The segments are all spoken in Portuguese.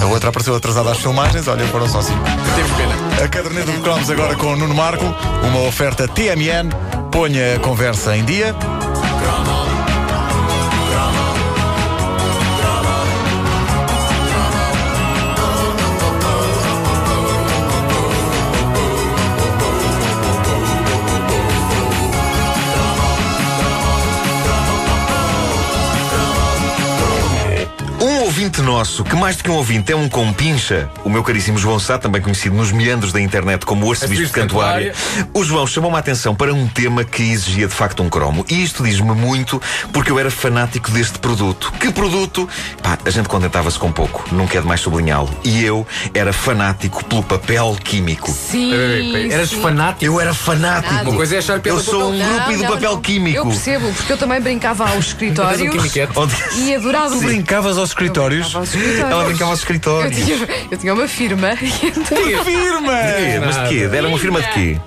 A outra apareceu atrasada às filmagens, olha, foram só cinco. Temos pena. A caderneta de cromos agora com o Nuno Marco, uma oferta TMN. Ponha a conversa em dia. Ouvinte nosso, que mais do que um ouvinte é um compincha, o meu caríssimo João Sá, também conhecido nos meandros da internet como o Arcebispo de Cantuária, o João chamou-me a atenção para um tema que exigia de facto um cromo. E isto diz-me muito porque eu era fanático deste produto. Que produto? Pá, a gente contentava-se com pouco, nunca é demais sublinhá-lo. E eu era fanático pelo papel químico. Sim. Eras sim. fanático. Eu era fanático. Uma coisa é achar Eu pelo sou um papel. grupo do não, papel não. químico. Eu percebo, porque eu também brincava aos um escritórios e adorava Tu brincavas aos escritórios? Brincava aos escritórios. Ela brincava aos Eu escritórios. tinha, eu tinha uma firma. então Firma! É, mas de quê? Era uma firma de quê?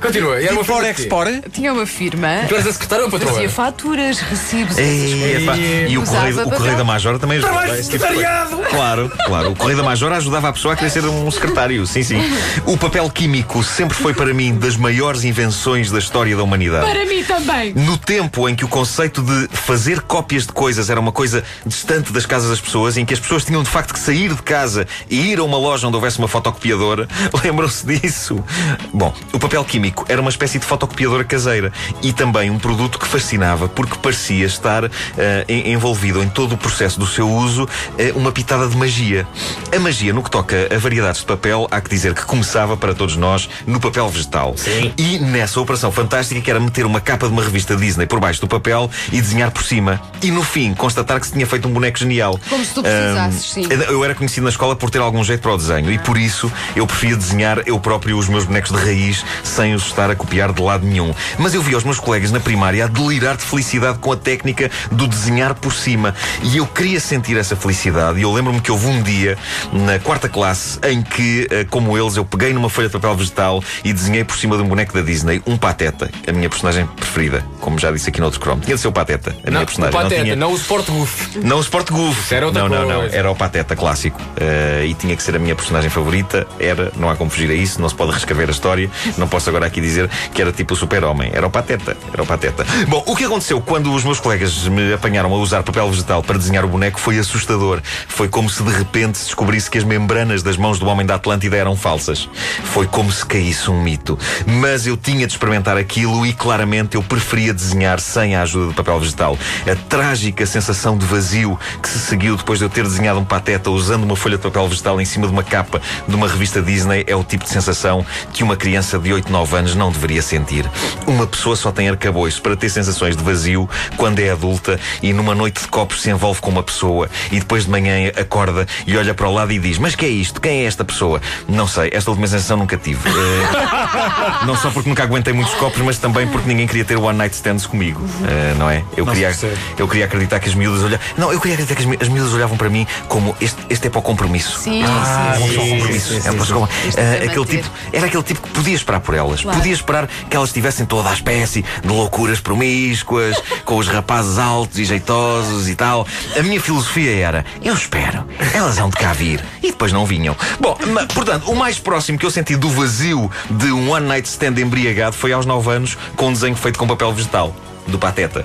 Continua. Era uma Impor, firma de quê? tinha uma firma. Tu eras a secretária ou a patroa? Fazia faturas, recibos, essas coisas. epá, e o Usava correio, o papel. correio da Majora também ajudava. Trabalho esse tipo de coisa. secretariado! Claro, claro. O correio da Majora ajudava a pessoa a querer ser um secretário. Sim, sim. O papel químico sempre foi para mim das maiores invenções da história da humanidade. Para mim também. No tempo em que o conceito de fazer cópias de coisas era uma coisa distante das casas das pessoas, em que as pessoas tinham de facto que sair de casa e ir a uma loja onde houvesse uma fotocopiadora, lembram-se disso? Bom, o papel químico era uma espécie de fotocopiadora caseira e também um produto que fascinava porque parecia estar en- envolvido em todo o processo do seu uso eh, uma pitada de magia. A magia, no que toca a variedades de papel, há que dizer que começava para todos nós no papel vegetal. Sim. E nessa operação fantástica que era meter uma capa de uma revista Disney por baixo do papel e desenhar por cima. E no fim, constatar que se tinha feito um boneco genial. Como se tu precisasses, Ahm, sim. Eu era conhecido na escola por ter algum jeito para o desenho e por isso eu preferia desenhar eu próprio os meus bonecos de raiz sem os estar a copiar de lado nenhum. Mas eu vi os meus colegas na primária a delirar de felicidade com a técnica do desenhar por cima. E eu queria sentir essa felicidade. E eu lembro-me que houve um dia, na quarta classe, em que, eh, como eles, eu peguei numa folha de papel vegetal e desenhei por cima de um boneco da Disney um pateta, a minha personagem preferida. Como já disse aqui no outro Chrome. Tinha de ser o pateta, a Não, minha o personagem. Pateta, não tinha... não o Sport Goof. Não o Sport Goof. Isso era outra não, não, não. Era o Pateta clássico. Eh, e tinha que ser a minha personagem favorita. Era, não há como fugir a isso, não se pode reescrever a história. Não posso agora aqui dizer que era tipo o super-homem. Era o Pateta. Era o Pateta. Bom, o que aconteceu quando os meus colegas me apanharam a usar papel vegetal para desenhar o boneco foi assustador. Foi como se de repente se descobrisse que as membranas das mãos do homem da Atlântida eram falsas. Foi como se caísse um mito. Mas eu tinha de experimentar aquilo e claramente eu preferia desenhar sem a ajuda do papel vegetal. A trágica sensação de vazio que se seguiu depois de eu ter desenhado um pateta usando uma folha de papel vegetal em cima de uma capa de uma revista Disney é o tipo de sensação que uma criança de 8, 9 anos não deveria sentir. Uma pessoa só tem arcabouço para ter sensações de vazio quando é adulta e numa noite de copos se envolve com uma pessoa e depois de manhã acorda e olha para o lado e diz: Mas que é isto? Quem é esta pessoa? Não sei, esta última sensação nunca tive. Eh, não só porque nunca aguentei muitos copos, mas também porque ninguém queria ter one night stands comigo. Eh, não é? Eu Não queria, eu queria acreditar que as miúdas olhavam. Não, eu queria acreditar que as, mi- as miúdas olhavam para mim como este, este é para o compromisso. Sim, Ah, sim, um sim, só sim, compromisso. sim, sim, É sim. pessoa- Isto é para aquele manter. tipo, era aquele tipo que podia esperar por elas. Claro. Podia esperar que elas estivessem toda a espécie de loucuras promíscuas, com os rapazes altos e jeitosos e tal. A minha filosofia era: eu espero, elas hão de cá vir. E depois não vinham. Bom, portanto, o mais próximo que eu senti do vazio de um one night stand embriagado foi aos 9 anos, com um desenho feito com papel vegetal, do Pateta.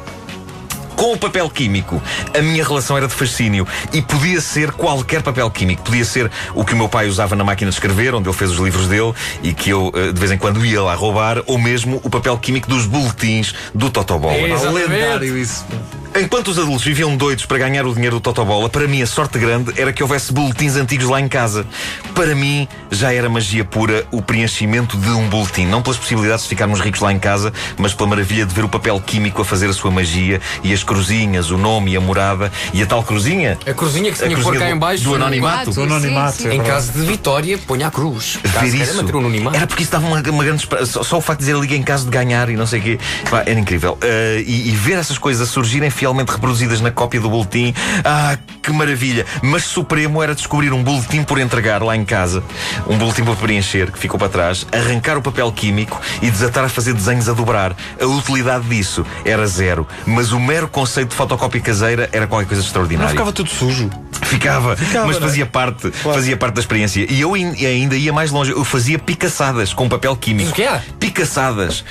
Com o papel químico, a minha relação era de fascínio e podia ser qualquer papel químico. Podia ser o que o meu pai usava na máquina de escrever, onde ele fez os livros dele e que eu eh, de vez em quando ia lá roubar, ou mesmo o papel químico dos boletins do Totobola. Exatamente. Lendário isso. Enquanto os adultos viviam doidos para ganhar o dinheiro do Totobola, para mim a sorte grande era que houvesse boletins antigos lá em casa. Para mim já era magia pura o preenchimento de um boletim. Não pelas possibilidades de ficarmos ricos lá em casa, mas pela maravilha de ver o papel químico a fazer a sua magia e as cruzinhas, o nome e a morada e a tal cruzinha. A cruzinha que se tinha que pôr cá do- em baixo. do anonimato. Do anonimato, Sim, sim. é Em verdade. caso de vitória, ponha a cruz. Ver isso. anonimato. Era porque isso dava uma, uma grande esperança. Só, só o facto de dizer liga em caso de ganhar e não sei o quê. Pá, era incrível. Ah, e, e ver essas coisas a surgirem fielmente reproduzidas na cópia do boletim. Ah, que maravilha! Mas supremo era descobrir um boletim por entregar lá em casa, um boletim para preencher, que ficou para trás, arrancar o papel químico e desatar a fazer desenhos a dobrar. A utilidade disso era zero, mas o mero conceito de fotocópia caseira era qualquer coisa Não extraordinária. ficava tudo sujo. Ficava, Ficava, mas não é? fazia parte, fazia parte da experiência. E eu in- ainda ia mais longe, eu fazia picaçadas com papel químico. O que é? Picaçadas.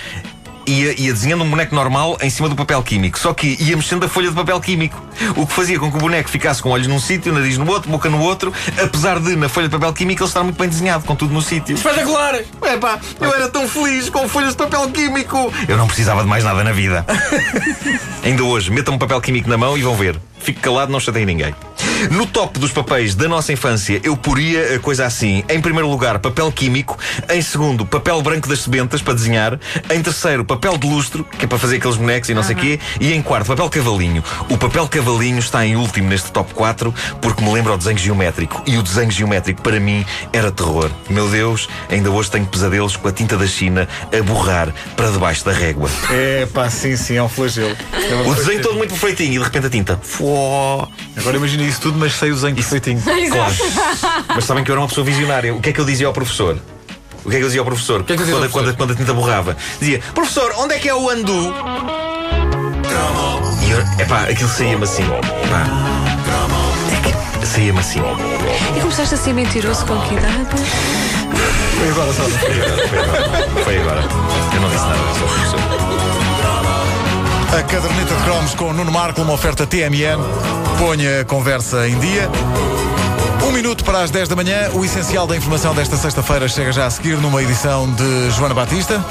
Ia, ia desenhando um boneco normal em cima do papel químico. Só que ia mexendo a folha de papel químico. O que fazia com que o boneco ficasse com olhos num sítio, nariz no outro, boca no outro, apesar de na folha de papel químico ele estar muito bem desenhado, com tudo no sítio. Espetacular! Epá, eu era tão feliz com folhas de papel químico. Eu não precisava de mais nada na vida. Ainda hoje, metam um papel químico na mão e vão ver. Fique calado, não chatei ninguém. No top dos papéis da nossa infância, eu poria a coisa assim. Em primeiro lugar, papel químico. Em segundo, papel branco das sebentas para desenhar. Em terceiro, papel de lustro, que é para fazer aqueles bonecos e não sei o quê. E em quarto, papel cavalinho. O papel cavalinho está em último neste top 4 porque me lembra o desenho geométrico. E o desenho geométrico, para mim, era terror. Meu Deus, ainda hoje tenho pesadelos com a tinta da China a borrar para debaixo da régua. É pá, sim, sim, é um flagelo. É O desenho todo muito perfeitinho e de repente a tinta. Fuó. Agora imagina isso tudo, mas sem o desenho perfeitinho. Claro. Mas sabem que eu era uma pessoa visionária. O que é que eu dizia ao professor? O que é que eu dizia ao professor? que é que dizia quando, ao professor? quando- quando a tinta borrava? Dizia, professor, onde é que é o andu? E eu, epá, aquilo saía-me assim. Pá. É Saía-me assim. E começaste a ser mentiroso com que idade? Foi agora, sabe? Foi agora, foi agora. Foi agora. Eu não disse nada, ao professor. A caderneta de cromos com Nuno Marco, uma oferta TMN. Ponha a conversa em dia. Um minuto para as 10 da manhã. O essencial da informação desta sexta-feira chega já a seguir numa edição de Joana Batista.